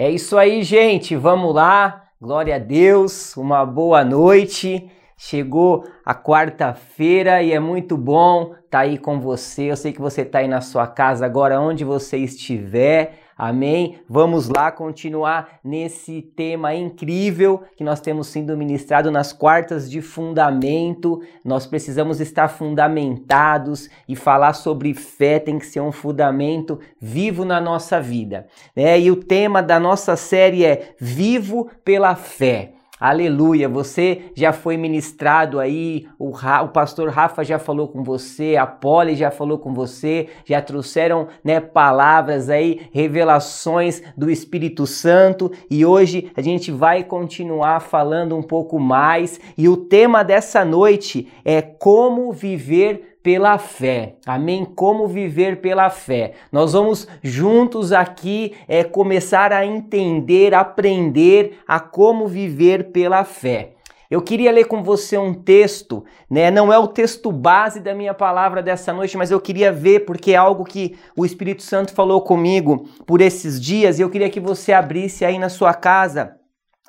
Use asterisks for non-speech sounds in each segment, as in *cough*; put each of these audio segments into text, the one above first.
É isso aí, gente. Vamos lá. Glória a Deus. Uma boa noite. Chegou a quarta-feira e é muito bom estar tá aí com você. Eu sei que você está aí na sua casa agora, onde você estiver. Amém? Vamos lá continuar nesse tema incrível que nós temos sido ministrado nas quartas de fundamento. Nós precisamos estar fundamentados e falar sobre fé tem que ser um fundamento vivo na nossa vida. Né? E o tema da nossa série é Vivo pela Fé. Aleluia, você já foi ministrado aí, o, Ra, o pastor Rafa já falou com você, a Polly já falou com você, já trouxeram né, palavras aí, revelações do Espírito Santo e hoje a gente vai continuar falando um pouco mais e o tema dessa noite é como viver pela fé. Amém? Como viver pela fé. Nós vamos juntos aqui é, começar a entender, aprender a como viver pela fé. Eu queria ler com você um texto, né? Não é o texto base da minha palavra dessa noite, mas eu queria ver porque é algo que o Espírito Santo falou comigo por esses dias e eu queria que você abrisse aí na sua casa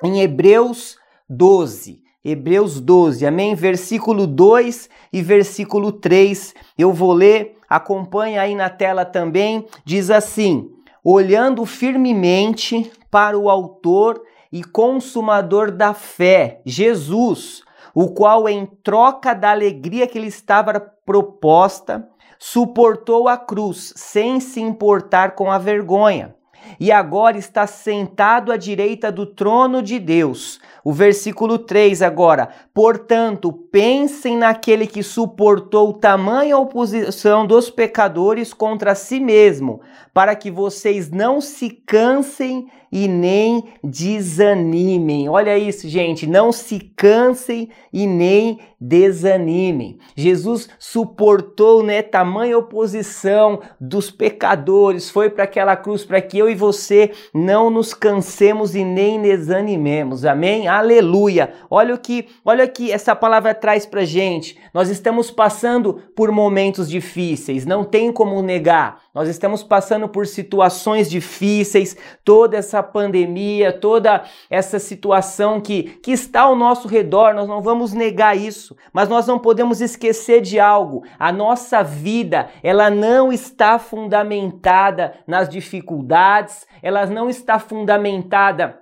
em Hebreus 12. Hebreus 12, amém? Versículo 2 e versículo 3. Eu vou ler, acompanha aí na tela também. Diz assim: Olhando firmemente para o Autor e Consumador da fé, Jesus, o qual, em troca da alegria que lhe estava proposta, suportou a cruz, sem se importar com a vergonha e agora está sentado à direita do trono de Deus. O versículo 3 agora. Portanto, pensem naquele que suportou tamanha oposição dos pecadores contra si mesmo, para que vocês não se cansem e nem desanimem. Olha isso, gente, não se cansem e nem desanimem. Jesus suportou, né, tamanha oposição dos pecadores, foi para aquela cruz para que eu e você não nos cansemos e nem desanimemos. Amém? Aleluia. Olha o que, olha o que essa palavra traz pra gente. Nós estamos passando por momentos difíceis, não tem como negar. Nós estamos passando por situações difíceis, toda essa pandemia, toda essa situação que, que está ao nosso redor, nós não vamos negar isso, mas nós não podemos esquecer de algo. A nossa vida, ela não está fundamentada nas dificuldades, ela não está fundamentada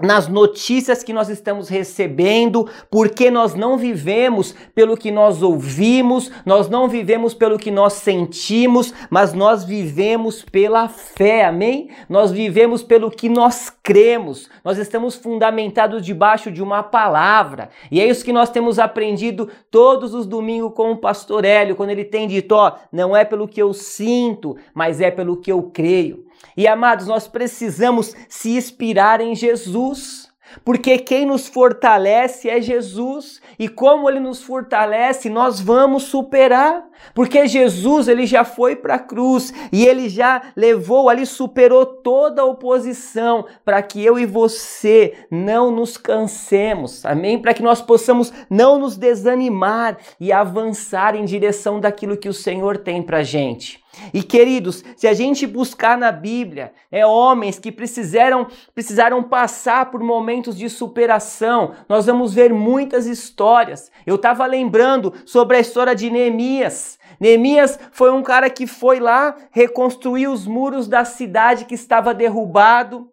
nas notícias que nós estamos recebendo, porque nós não vivemos pelo que nós ouvimos, nós não vivemos pelo que nós sentimos, mas nós vivemos pela fé, amém? Nós vivemos pelo que nós cremos, nós estamos fundamentados debaixo de uma palavra, e é isso que nós temos aprendido todos os domingos com o pastor Hélio, quando ele tem dito: ó, não é pelo que eu sinto, mas é pelo que eu creio. E amados, nós precisamos se inspirar em Jesus. Porque quem nos fortalece é Jesus, e como ele nos fortalece, nós vamos superar. Porque Jesus, ele já foi para a cruz e ele já levou ali, superou toda a oposição para que eu e você não nos cansemos. Amém? Para que nós possamos não nos desanimar e avançar em direção daquilo que o Senhor tem para gente. E queridos, se a gente buscar na Bíblia, é homens que precisaram precisaram passar por momentos de superação, nós vamos ver muitas histórias. Eu estava lembrando sobre a história de Neemias. Neemias foi um cara que foi lá reconstruir os muros da cidade que estava derrubado.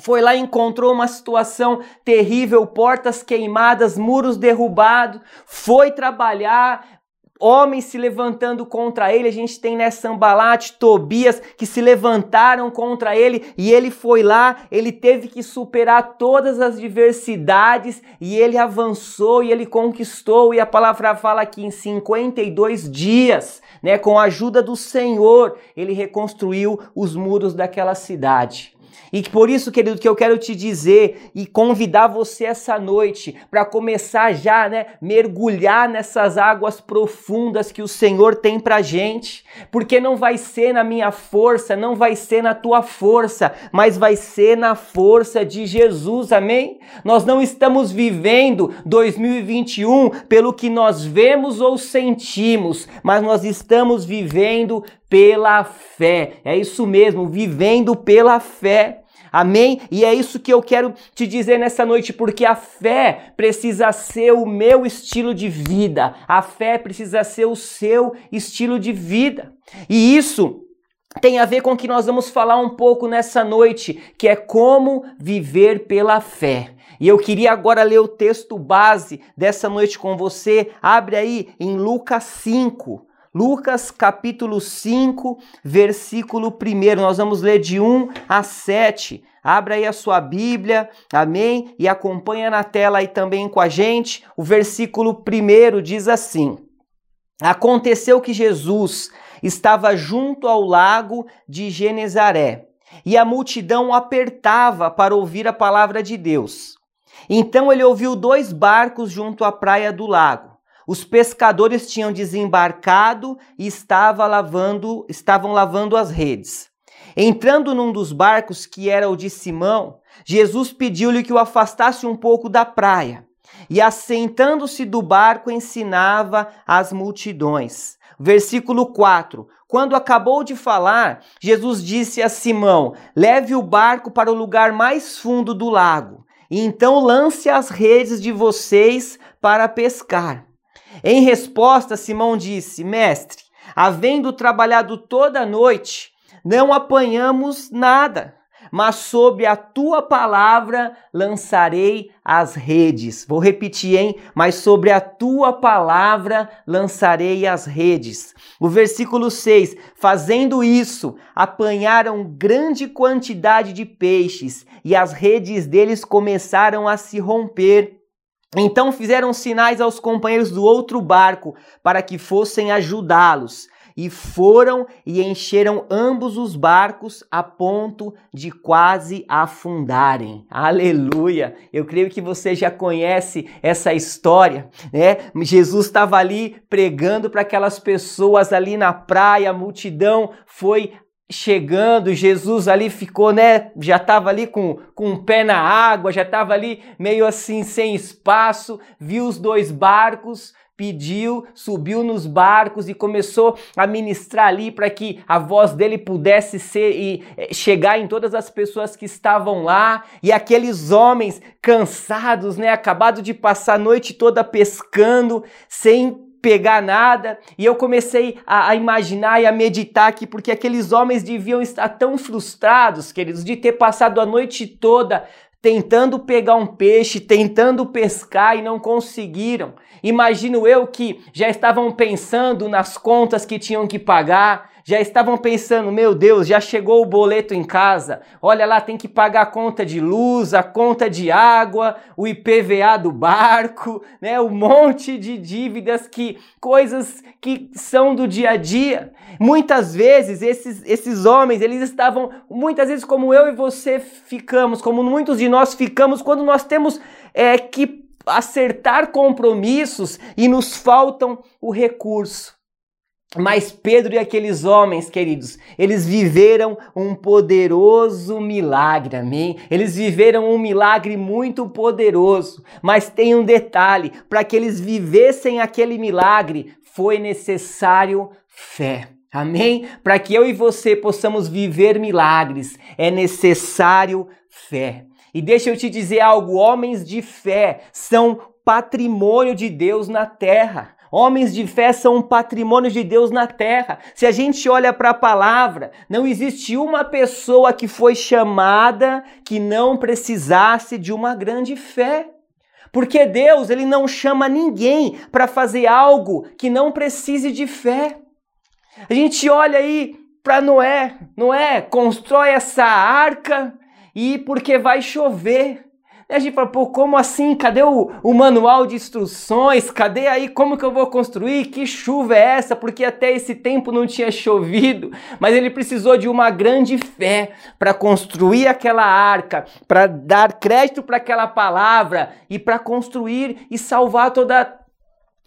Foi lá e encontrou uma situação terrível, portas queimadas, muros derrubados, foi trabalhar, homens se levantando contra ele. A gente tem né, Sambalate, Tobias que se levantaram contra ele e ele foi lá, ele teve que superar todas as diversidades e ele avançou e ele conquistou. E a palavra fala que em 52 dias, né, com a ajuda do Senhor, ele reconstruiu os muros daquela cidade. E por isso, querido, que eu quero te dizer e convidar você essa noite para começar já, né, mergulhar nessas águas profundas que o Senhor tem pra gente, porque não vai ser na minha força, não vai ser na tua força, mas vai ser na força de Jesus. Amém? Nós não estamos vivendo 2021 pelo que nós vemos ou sentimos, mas nós estamos vivendo pela fé. É isso mesmo, vivendo pela fé. Amém? E é isso que eu quero te dizer nessa noite, porque a fé precisa ser o meu estilo de vida, a fé precisa ser o seu estilo de vida. E isso tem a ver com o que nós vamos falar um pouco nessa noite, que é como viver pela fé. E eu queria agora ler o texto base dessa noite com você. Abre aí em Lucas 5. Lucas capítulo 5, versículo 1. Nós vamos ler de 1 a 7. Abra aí a sua Bíblia, amém? E acompanha na tela aí também com a gente. O versículo 1 diz assim: Aconteceu que Jesus estava junto ao lago de Genezaré, e a multidão apertava para ouvir a palavra de Deus. Então ele ouviu dois barcos junto à praia do lago. Os pescadores tinham desembarcado e estava lavando, estavam lavando as redes. Entrando num dos barcos, que era o de Simão, Jesus pediu-lhe que o afastasse um pouco da praia. E assentando-se do barco, ensinava as multidões. Versículo 4: Quando acabou de falar, Jesus disse a Simão: Leve o barco para o lugar mais fundo do lago, e então lance as redes de vocês para pescar. Em resposta, Simão disse: Mestre, havendo trabalhado toda a noite, não apanhamos nada mas sobre a tua palavra lançarei as redes. Vou repetir, hein? Mas sobre a tua palavra lançarei as redes. O versículo 6: Fazendo isso, apanharam grande quantidade de peixes, e as redes deles começaram a se romper. Então fizeram sinais aos companheiros do outro barco para que fossem ajudá-los e foram e encheram ambos os barcos a ponto de quase afundarem. Aleluia! Eu creio que você já conhece essa história, né? Jesus estava ali pregando para aquelas pessoas ali na praia, a multidão foi chegando, Jesus ali ficou, né? Já estava ali com, com um pé na água, já estava ali meio assim sem espaço, viu os dois barcos, pediu, subiu nos barcos e começou a ministrar ali para que a voz dele pudesse ser e eh, chegar em todas as pessoas que estavam lá e aqueles homens cansados, né, acabado de passar a noite toda pescando, sem pegar nada, e eu comecei a, a, imaginar e a meditar aqui, porque aqueles homens deviam estar tão frustrados, queridos, de ter passado a noite toda tentando pegar um peixe, tentando pescar e não conseguiram. Imagino eu que já estavam pensando nas contas que tinham que pagar, já estavam pensando, meu Deus, já chegou o boleto em casa. Olha lá, tem que pagar a conta de luz, a conta de água, o IPVA do barco, né? Um monte de dívidas que coisas que são do dia a dia. Muitas vezes esses esses homens, eles estavam muitas vezes como eu e você ficamos, como muitos de nós ficamos quando nós temos é, que acertar compromissos e nos faltam o recurso. Mas Pedro e aqueles homens, queridos, eles viveram um poderoso milagre, amém? Eles viveram um milagre muito poderoso. Mas tem um detalhe: para que eles vivessem aquele milagre, foi necessário fé. Amém? Para que eu e você possamos viver milagres, é necessário fé. E deixa eu te dizer algo: homens de fé são patrimônio de Deus na terra. Homens de fé são um patrimônio de Deus na terra. Se a gente olha para a palavra, não existe uma pessoa que foi chamada que não precisasse de uma grande fé. Porque Deus, ele não chama ninguém para fazer algo que não precise de fé. A gente olha aí para Noé, Noé constrói essa arca e porque vai chover. E a gente fala, pô, como assim? Cadê o, o manual de instruções? Cadê aí como que eu vou construir? Que chuva é essa? Porque até esse tempo não tinha chovido. Mas ele precisou de uma grande fé para construir aquela arca, para dar crédito para aquela palavra e para construir e salvar toda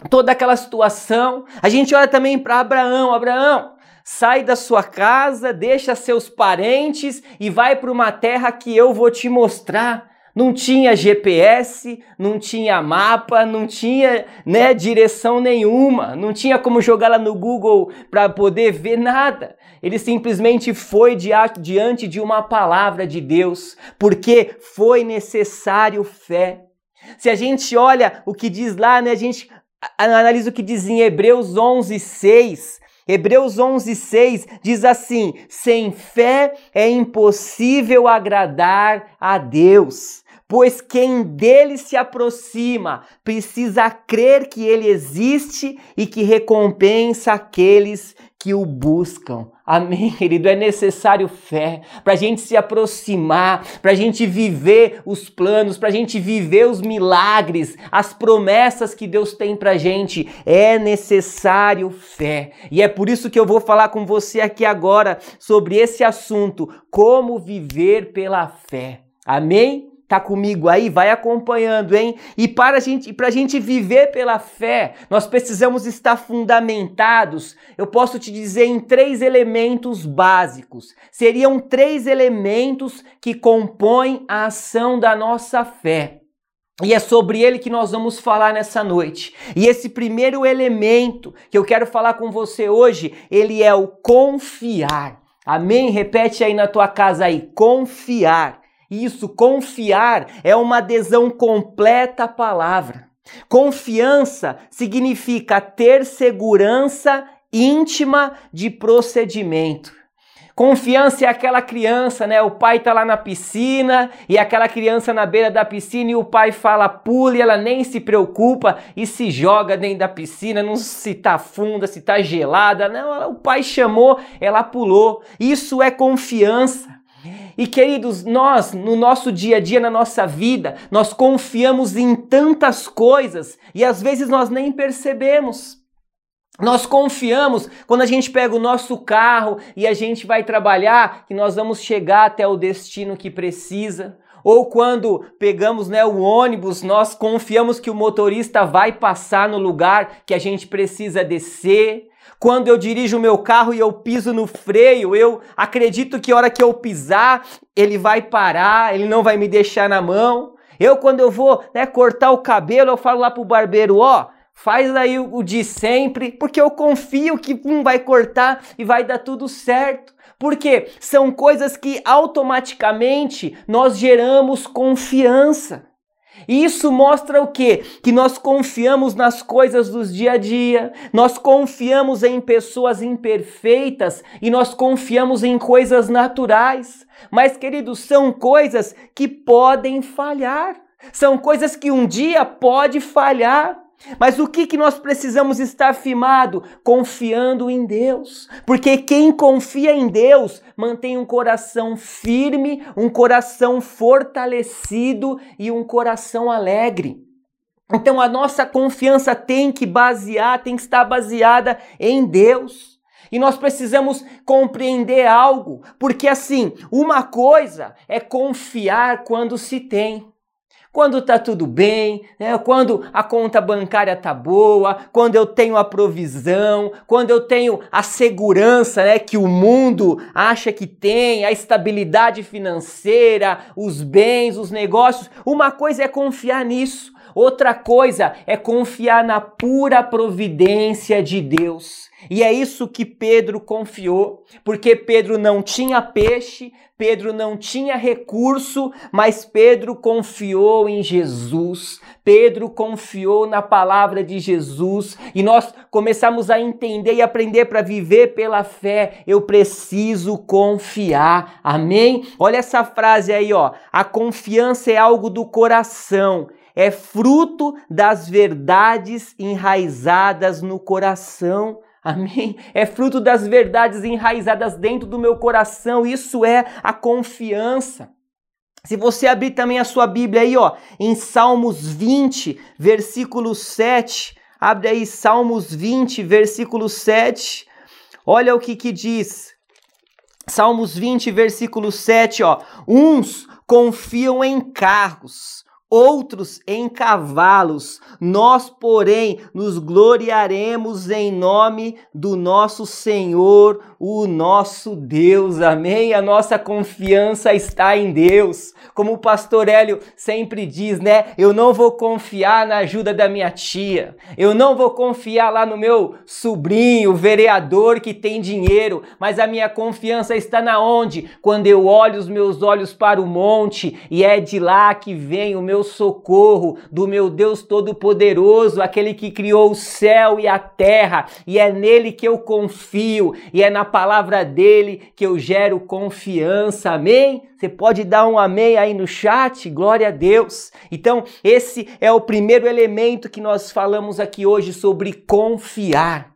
toda aquela situação. A gente olha também para Abraão, Abraão, sai da sua casa, deixa seus parentes e vai para uma terra que eu vou te mostrar. Não tinha GPS, não tinha mapa, não tinha né, direção nenhuma, não tinha como jogar lá no Google para poder ver nada. Ele simplesmente foi diante de uma palavra de Deus, porque foi necessário fé. Se a gente olha o que diz lá, né, a gente analisa o que diz em Hebreus 11, 6. Hebreus 11, 6 diz assim: sem fé é impossível agradar a Deus pois quem dele se aproxima precisa crer que ele existe e que recompensa aqueles que o buscam. Amém, querido? É necessário fé para a gente se aproximar, para a gente viver os planos, para a gente viver os milagres, as promessas que Deus tem para a gente. É necessário fé. E é por isso que eu vou falar com você aqui agora sobre esse assunto: como viver pela fé. Amém? Tá comigo aí, vai acompanhando, hein? E para a gente, para a gente viver pela fé, nós precisamos estar fundamentados. Eu posso te dizer em três elementos básicos. Seriam três elementos que compõem a ação da nossa fé. E é sobre ele que nós vamos falar nessa noite. E esse primeiro elemento que eu quero falar com você hoje, ele é o confiar. Amém? Repete aí na tua casa aí, confiar. Isso, confiar é uma adesão completa à palavra. Confiança significa ter segurança íntima de procedimento. Confiança é aquela criança, né? O pai tá lá na piscina e aquela criança na beira da piscina e o pai fala pule, ela nem se preocupa e se joga dentro da piscina, não se tá funda, se tá gelada, não, o pai chamou, ela pulou. Isso é confiança. E queridos, nós, no nosso dia a dia, na nossa vida, nós confiamos em tantas coisas e às vezes nós nem percebemos. Nós confiamos quando a gente pega o nosso carro e a gente vai trabalhar, que nós vamos chegar até o destino que precisa. Ou quando pegamos né, o ônibus, nós confiamos que o motorista vai passar no lugar que a gente precisa descer. Quando eu dirijo o meu carro e eu piso no freio, eu acredito que a hora que eu pisar, ele vai parar, ele não vai me deixar na mão. Eu, quando eu vou né, cortar o cabelo, eu falo lá pro barbeiro, ó, faz aí o, de sempre, porque eu confio que um vai cortar e vai dar tudo certo. Porque são coisas que automaticamente nós geramos confiança. E isso mostra o quê? Que nós confiamos nas coisas dos dia a dia, nós confiamos em pessoas imperfeitas e nós confiamos em coisas naturais. Mas, queridos, são coisas que podem falhar. São coisas que um dia pode falhar. Mas o que, que nós precisamos estar firmado? Confiando em Deus. Porque quem confia em Deus mantém um coração firme, um coração fortalecido e um coração alegre. Então a nossa confiança tem que basear, tem que estar baseada em Deus. E nós precisamos compreender algo, porque assim, uma coisa é confiar quando se tem quando tá tudo bem, né? quando a conta bancária tá boa, quando eu tenho a provisão, quando eu tenho a segurança né, que o mundo acha que tem, a estabilidade financeira, os bens, os negócios. Uma coisa é confiar nisso, outra coisa é confiar na pura providência de Deus. E é isso que Pedro confiou, porque Pedro não tinha peixe, Pedro não tinha recurso, mas Pedro confiou em Jesus. Pedro confiou na palavra de Jesus e nós começamos a entender e aprender para viver pela fé. Eu preciso confiar. Amém? Olha essa frase aí, ó. A confiança é algo do coração é fruto das verdades enraizadas no coração. Amém? É fruto das verdades enraizadas dentro do meu coração. Isso é a confiança. Se você abrir também a sua Bíblia aí, ó, em Salmos 20, versículo 7, abre aí Salmos 20, versículo 7. Olha o que que diz. Salmos 20, versículo 7, ó. Uns confiam em carros, outros em cavalos. Nós, porém, nos gloriaremos em nome do nosso Senhor, o nosso Deus. Amém? A nossa confiança está em Deus. Como o pastor Hélio sempre diz, né? Eu não vou confiar na ajuda da minha tia. Eu não vou confiar lá no meu sobrinho, vereador que tem dinheiro, mas a minha confiança está na onde? Quando eu olho os meus olhos para o monte e é de lá que vem o meu socorro, do meu Deus todo-poderoso, aquele que criou o céu e a terra, e é nele que eu confio, e é na palavra dele que eu gero confiança. Amém? Você pode dar um amém aí no chat? Glória a Deus. Então, esse é o primeiro elemento que nós falamos aqui hoje sobre confiar.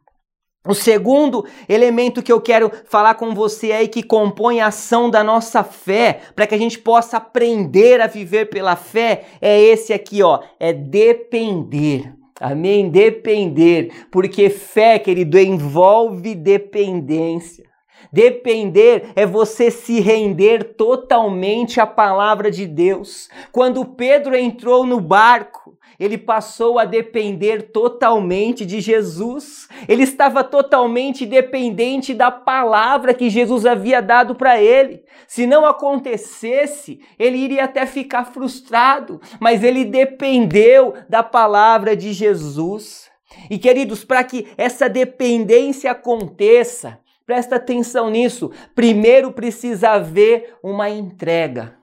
O segundo elemento que eu quero falar com você aí que compõe a ação da nossa fé, para que a gente possa aprender a viver pela fé, é esse aqui, ó, é depender. Amém? Depender, porque fé, querido, envolve dependência. Depender é você se render totalmente à palavra de Deus. Quando Pedro entrou no barco, ele passou a depender totalmente de Jesus. Ele estava totalmente dependente da palavra que Jesus havia dado para ele. Se não acontecesse, ele iria até ficar frustrado, mas ele dependeu da palavra de Jesus. E queridos, para que essa dependência aconteça, Presta atenção nisso. Primeiro precisa haver uma entrega.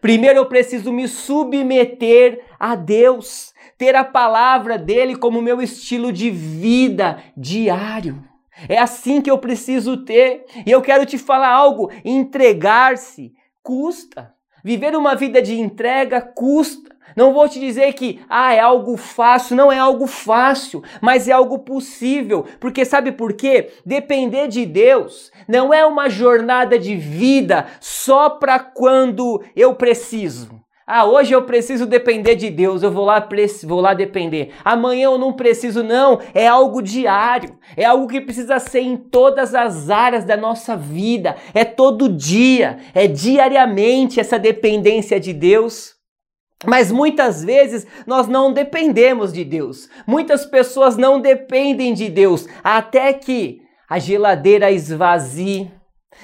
Primeiro eu preciso me submeter a Deus, ter a palavra dele como meu estilo de vida diário. É assim que eu preciso ter. E eu quero te falar algo: entregar-se custa. Viver uma vida de entrega custa. Não vou te dizer que ah, é algo fácil, não é algo fácil, mas é algo possível. Porque sabe por quê? Depender de Deus não é uma jornada de vida só para quando eu preciso. Ah, hoje eu preciso depender de Deus, eu vou lá, vou lá depender. Amanhã eu não preciso, não. É algo diário. É algo que precisa ser em todas as áreas da nossa vida. É todo dia, é diariamente essa dependência de Deus. Mas muitas vezes nós não dependemos de Deus. Muitas pessoas não dependem de Deus até que a geladeira esvazie,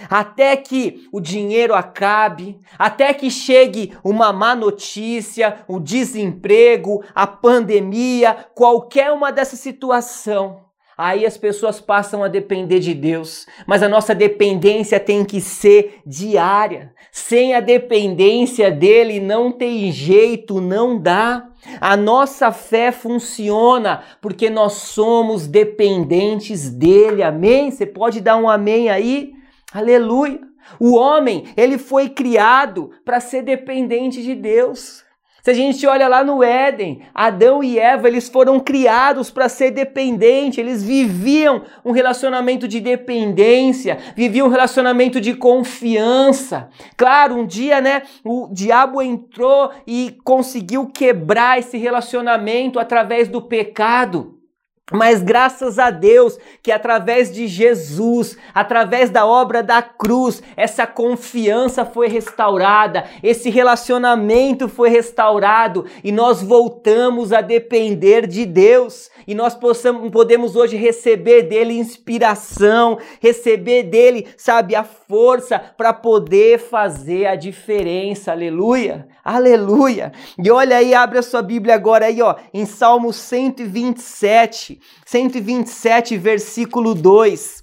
até que o dinheiro acabe, até que chegue uma má notícia, o desemprego, a pandemia, qualquer uma dessa situação. Aí as pessoas passam a depender de Deus, mas a nossa dependência tem que ser diária. Sem a dependência dele não tem jeito, não dá. A nossa fé funciona porque nós somos dependentes dele. Amém? Você pode dar um amém aí? Aleluia. O homem, ele foi criado para ser dependente de Deus. Se a gente olha lá no Éden, Adão e Eva, eles foram criados para ser dependentes, eles viviam um relacionamento de dependência, viviam um relacionamento de confiança. Claro, um dia, né, o diabo entrou e conseguiu quebrar esse relacionamento através do pecado. Mas graças a Deus que através de Jesus, através da obra da cruz, essa confiança foi restaurada, esse relacionamento foi restaurado e nós voltamos a depender de Deus. E nós possamos, podemos hoje receber dele inspiração, receber dele, sabe, a força para poder fazer a diferença. Aleluia! Aleluia! E olha aí, abre a sua Bíblia agora aí, ó, em Salmo 127, 127, versículo 2.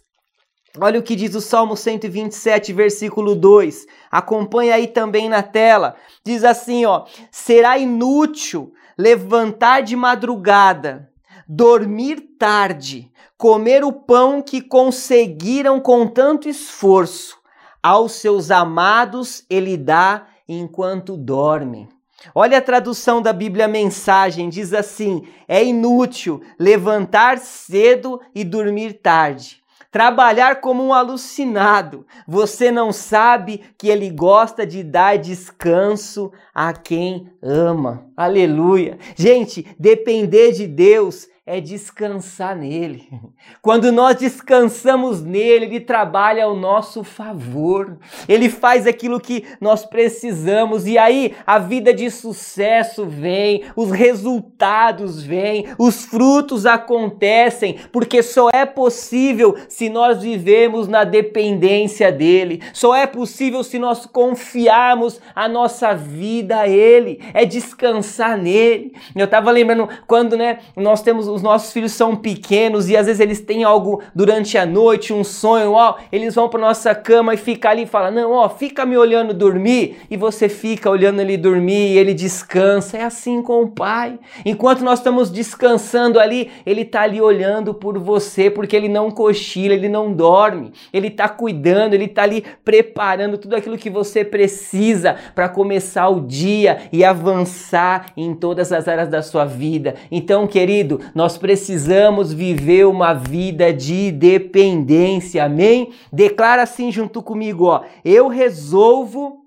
Olha o que diz o Salmo 127, versículo 2. Acompanha aí também na tela. Diz assim, ó: Será inútil levantar de madrugada dormir tarde, comer o pão que conseguiram com tanto esforço. Aos seus amados ele dá enquanto dorme. Olha a tradução da Bíblia Mensagem, diz assim: é inútil levantar cedo e dormir tarde. Trabalhar como um alucinado. Você não sabe que ele gosta de dar descanso a quem ama. Aleluia. Gente, depender de Deus é descansar nele. *laughs* Quando nós descansamos nele, ele trabalha ao nosso favor. Ele faz aquilo que nós precisamos e aí a vida de sucesso vem, os resultados vêm, os frutos acontecem, porque só é possível se nós vivemos na dependência dele. Só é possível se nós confiarmos a nossa vida a ele, é descansar nele. Eu estava lembrando quando, né, nós temos os nossos filhos são pequenos e às vezes eles têm algo durante a noite, um sonho, ó, eles vão para nossa cama e fica ali e fala: "Não, ó, fica me olhando dormir", e você fica olhando ele dormir e ele descansa. É assim com o pai. Enquanto nós estamos descansando ali, ele tá ali olhando por você, porque ele não cochila, ele não dorme. Ele tá cuidando, ele tá ali preparando tudo aquilo que você precisa para começar o dia e avançar em todas as áreas da sua vida. Então, querido, nós precisamos viver uma vida de dependência, amém? Declara assim junto comigo, ó. Eu resolvo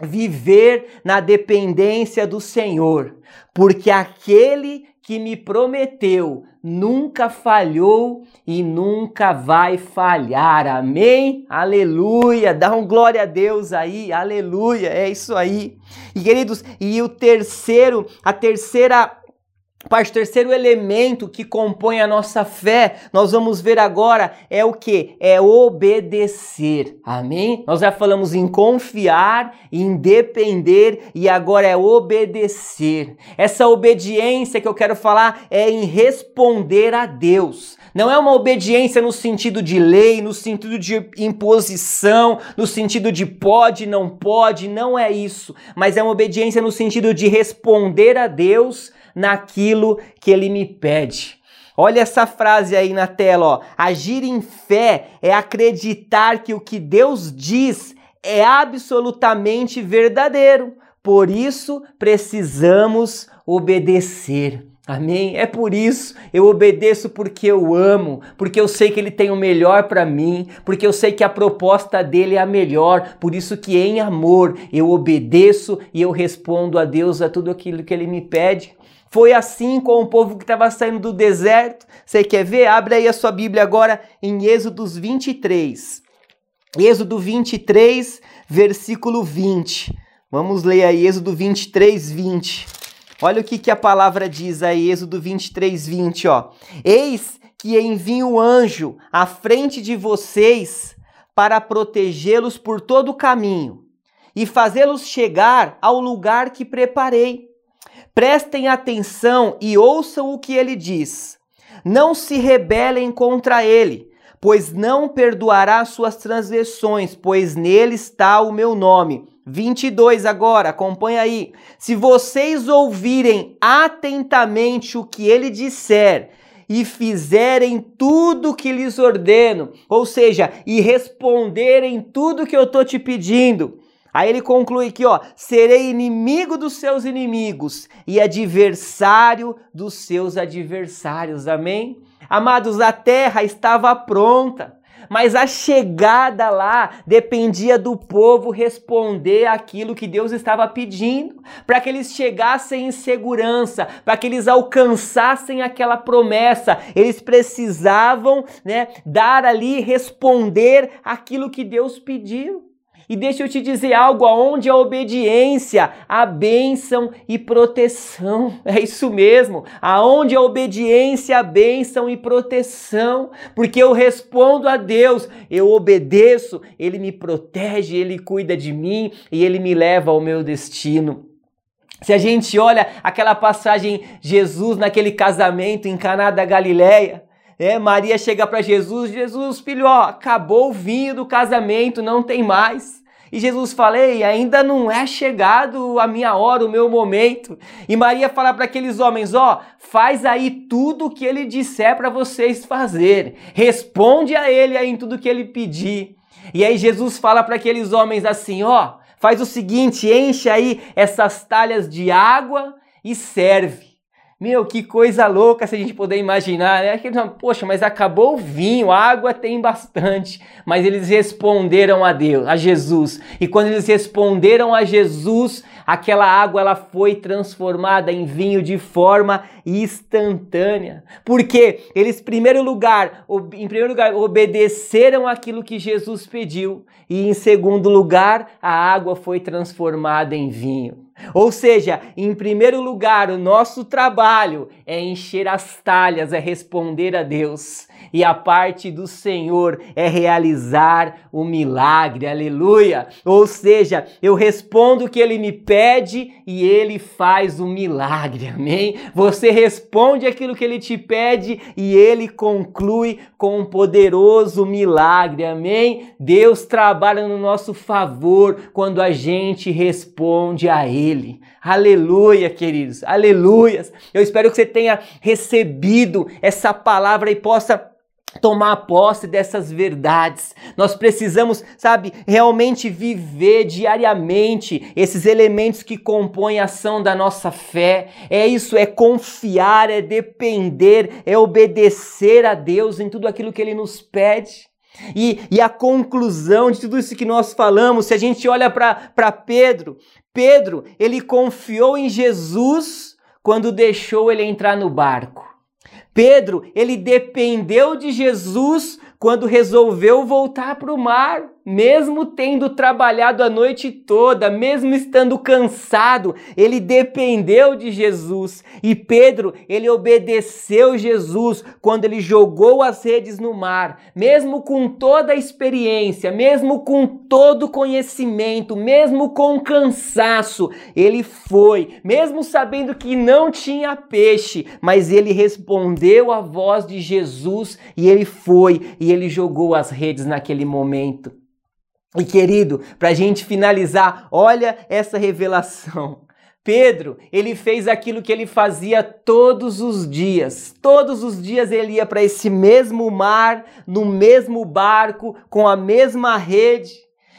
viver na dependência do Senhor, porque aquele que me prometeu nunca falhou e nunca vai falhar. Amém? Aleluia! Dá um glória a Deus aí. Aleluia! É isso aí. E queridos, e o terceiro, a terceira Parte, terceiro elemento que compõe a nossa fé, nós vamos ver agora, é o que? É obedecer. Amém? Nós já falamos em confiar, em depender e agora é obedecer. Essa obediência que eu quero falar é em responder a Deus. Não é uma obediência no sentido de lei, no sentido de imposição, no sentido de pode, não pode, não é isso. Mas é uma obediência no sentido de responder a Deus naquilo que ele me pede. Olha essa frase aí na tela, ó. Agir em fé é acreditar que o que Deus diz é absolutamente verdadeiro. Por isso precisamos obedecer. Amém? É por isso eu obedeço porque eu amo, porque eu sei que ele tem o melhor para mim, porque eu sei que a proposta dele é a melhor. Por isso que em amor eu obedeço e eu respondo a Deus a tudo aquilo que ele me pede. Foi assim com o povo que estava saindo do deserto. Você quer ver? Abre aí a sua Bíblia agora em Êxodos 23. Êxodo 23, versículo 20. Vamos ler aí Êxodo 23, 20. Olha o que, que a palavra diz aí, Êxodo 23, 20, ó. Eis que envio o anjo à frente de vocês para protegê-los por todo o caminho e fazê-los chegar ao lugar que preparei. Prestem atenção e ouçam o que ele diz. Não se rebelem contra ele, pois não perdoará suas transgressões, pois nele está o meu nome. 22 agora, acompanha aí. Se vocês ouvirem atentamente o que ele disser e fizerem tudo o que lhes ordeno, ou seja, e responderem tudo que eu estou te pedindo, Aí ele conclui aqui, ó: serei inimigo dos seus inimigos e adversário dos seus adversários. Amém? Amados, a terra estava pronta, mas a chegada lá dependia do povo responder aquilo que Deus estava pedindo, para que eles chegassem em segurança, para que eles alcançassem aquela promessa. Eles precisavam, né, dar ali responder aquilo que Deus pediu. E deixa eu te dizer algo: aonde a obediência, a bênção e proteção. *laughs* É isso mesmo. Aonde a obediência, a bênção e proteção. Porque eu respondo a Deus, eu obedeço, Ele me protege, Ele cuida de mim e Ele me leva ao meu destino. Se a gente olha aquela passagem Jesus naquele casamento em Caná da Galileia, é, Maria chega para Jesus, Jesus, filho, ó, acabou o vinho do casamento, não tem mais. E Jesus fala: Ei, ainda não é chegado a minha hora, o meu momento. E Maria fala para aqueles homens: Ó, faz aí tudo o que ele disser para vocês fazer. Responde a ele aí em tudo que ele pedir. E aí Jesus fala para aqueles homens assim: Ó, faz o seguinte, enche aí essas talhas de água e serve. Meu, que coisa louca se a gente puder imaginar, né? Poxa, mas acabou o vinho, água tem bastante. Mas eles responderam a Deus, a Jesus. E quando eles responderam a Jesus, aquela água ela foi transformada em vinho de forma instantânea. Porque eles, em primeiro lugar, em primeiro lugar, obedeceram aquilo que Jesus pediu, e em segundo lugar, a água foi transformada em vinho. Ou seja, em primeiro lugar, o nosso trabalho é encher as talhas, é responder a Deus e a parte do Senhor é realizar o milagre, aleluia. Ou seja, eu respondo o que ele me pede e ele faz o milagre, *laughs* amém? Você responde aquilo que ele te pede e ele conclui com um poderoso milagre, amém? Deus trabalha no nosso favor quando a gente responde a ele. Aleluia, queridos, aleluias. Eu espero que você tenha recebido essa palavra e possa tomar posse dessas verdades. Nós precisamos, sabe, realmente viver diariamente esses elementos que compõem a ação da nossa fé. É isso, é confiar, é depender, é obedecer a Deus em tudo aquilo que Ele nos pede. E, e a conclusão de tudo isso que nós falamos, se a gente olha para Pedro, Pedro, ele confiou em Jesus quando deixou ele entrar no barco. Pedro, ele dependeu de Jesus quando resolveu voltar para o mar mesmo tendo trabalhado a noite toda, mesmo estando cansado, ele dependeu de Jesus. E Pedro, ele obedeceu Jesus quando ele jogou as redes no mar, mesmo com toda a experiência, mesmo com todo o conhecimento, mesmo com cansaço, ele foi, mesmo sabendo que não tinha peixe, mas ele respondeu à voz de Jesus e ele foi e ele jogou as redes naquele momento. E querido, para a gente finalizar, olha essa revelação. *laughs* Pedro, ele fez aquilo que ele fazia todos os dias. Todos os dias ele ia para esse mesmo mar, no mesmo barco, com a mesma rede.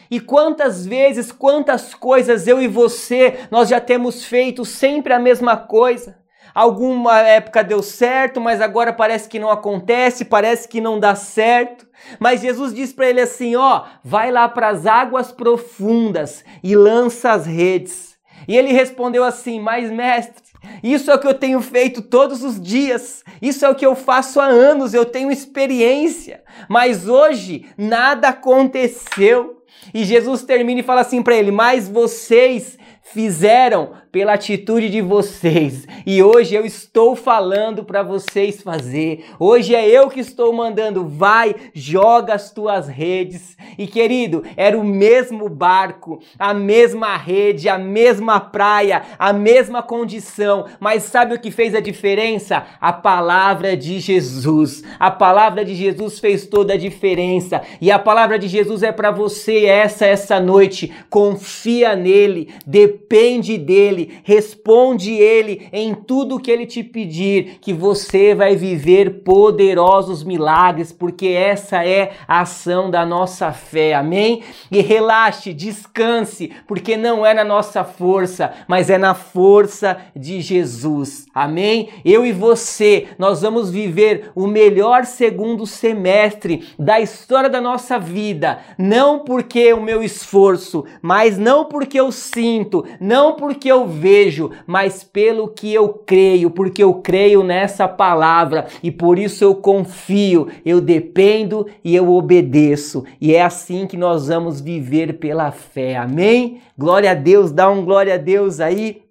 E quantas vezes, quantas coisas eu e você nós já temos feito sempre a mesma coisa. Alguma época deu certo, mas agora parece que não acontece, parece que não dá certo. Mas Jesus diz para ele assim: ó, vai lá para as águas profundas e lança as redes. E ele respondeu assim: Mas mestre, isso é o que eu tenho feito todos os dias, isso é o que eu faço há anos, eu tenho experiência, mas hoje nada aconteceu. E Jesus termina e fala assim para ele: Mas vocês fizeram pela atitude de vocês. E hoje eu estou falando para vocês fazer. Hoje é eu que estou mandando. Vai, joga as tuas redes. E querido, era o mesmo barco, a mesma rede, a mesma praia, a mesma condição. Mas sabe o que fez a diferença? A palavra de Jesus. A palavra de Jesus fez toda a diferença. E a palavra de Jesus é para você essa essa noite. Confia nele, depende dele ele, responde ele em tudo que ele te pedir, que você vai viver poderosos milagres, porque essa é a ação da nossa fé. Amém? E relaxe, descanse, porque não é na nossa força, mas é na força de Jesus. Amém? Eu e você, nós vamos viver o melhor segundo semestre da história da nossa vida, não porque o meu esforço, mas não porque eu sinto, não porque eu vejo, mas pelo que eu creio, porque eu creio nessa palavra e por isso eu confio, eu dependo e eu obedeço. E é assim que nós vamos viver pela fé. Amém? Glória a Deus, dá um glória a Deus aí.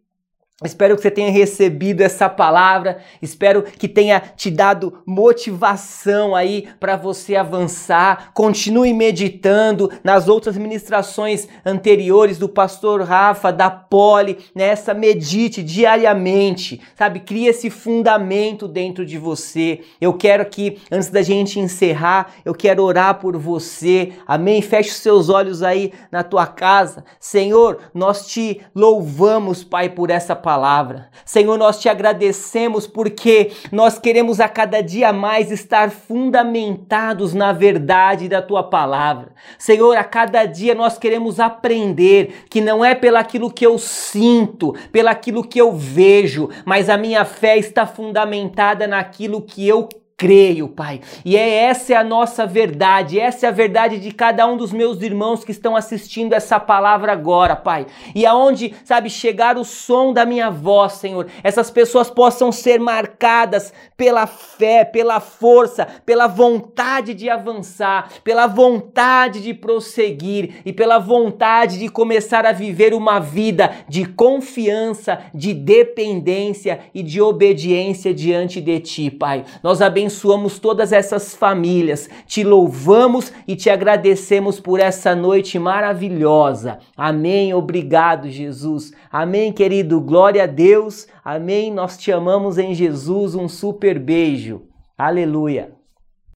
Espero que você tenha recebido essa palavra, espero que tenha te dado motivação aí para você avançar. Continue meditando nas outras ministrações anteriores do pastor Rafa, da Poli, nessa medite diariamente, sabe? Cria esse fundamento dentro de você. Eu quero que antes da gente encerrar, eu quero orar por você. Amém? Feche os seus olhos aí na tua casa. Senhor, nós te louvamos, Pai, por essa palavra palavra. Senhor, nós te agradecemos porque nós queremos a cada dia mais estar fundamentados na verdade da tua palavra. Senhor, a cada dia nós queremos aprender que não é pelaquilo que eu sinto, pelaquilo que eu vejo, mas a minha fé está fundamentada naquilo que eu creio, Pai. E é essa é a nossa verdade, essa é a verdade de cada um dos meus irmãos que estão assistindo essa palavra agora, Pai. E aonde, sabe, chegar o som da minha voz, Senhor, essas pessoas possam ser marcadas pela fé, pela força, pela vontade de avançar, pela vontade de prosseguir e pela vontade de começar a viver uma vida de confiança, de dependência e de obediência diante de ti, Pai. Nós abençoamos abençoamos todas essas famílias, te louvamos e te agradecemos por essa noite maravilhosa. Amém. Obrigado, Jesus. Amém, querido. Glória a Deus. Amém. Nós te amamos em Jesus. Um super beijo. Aleluia.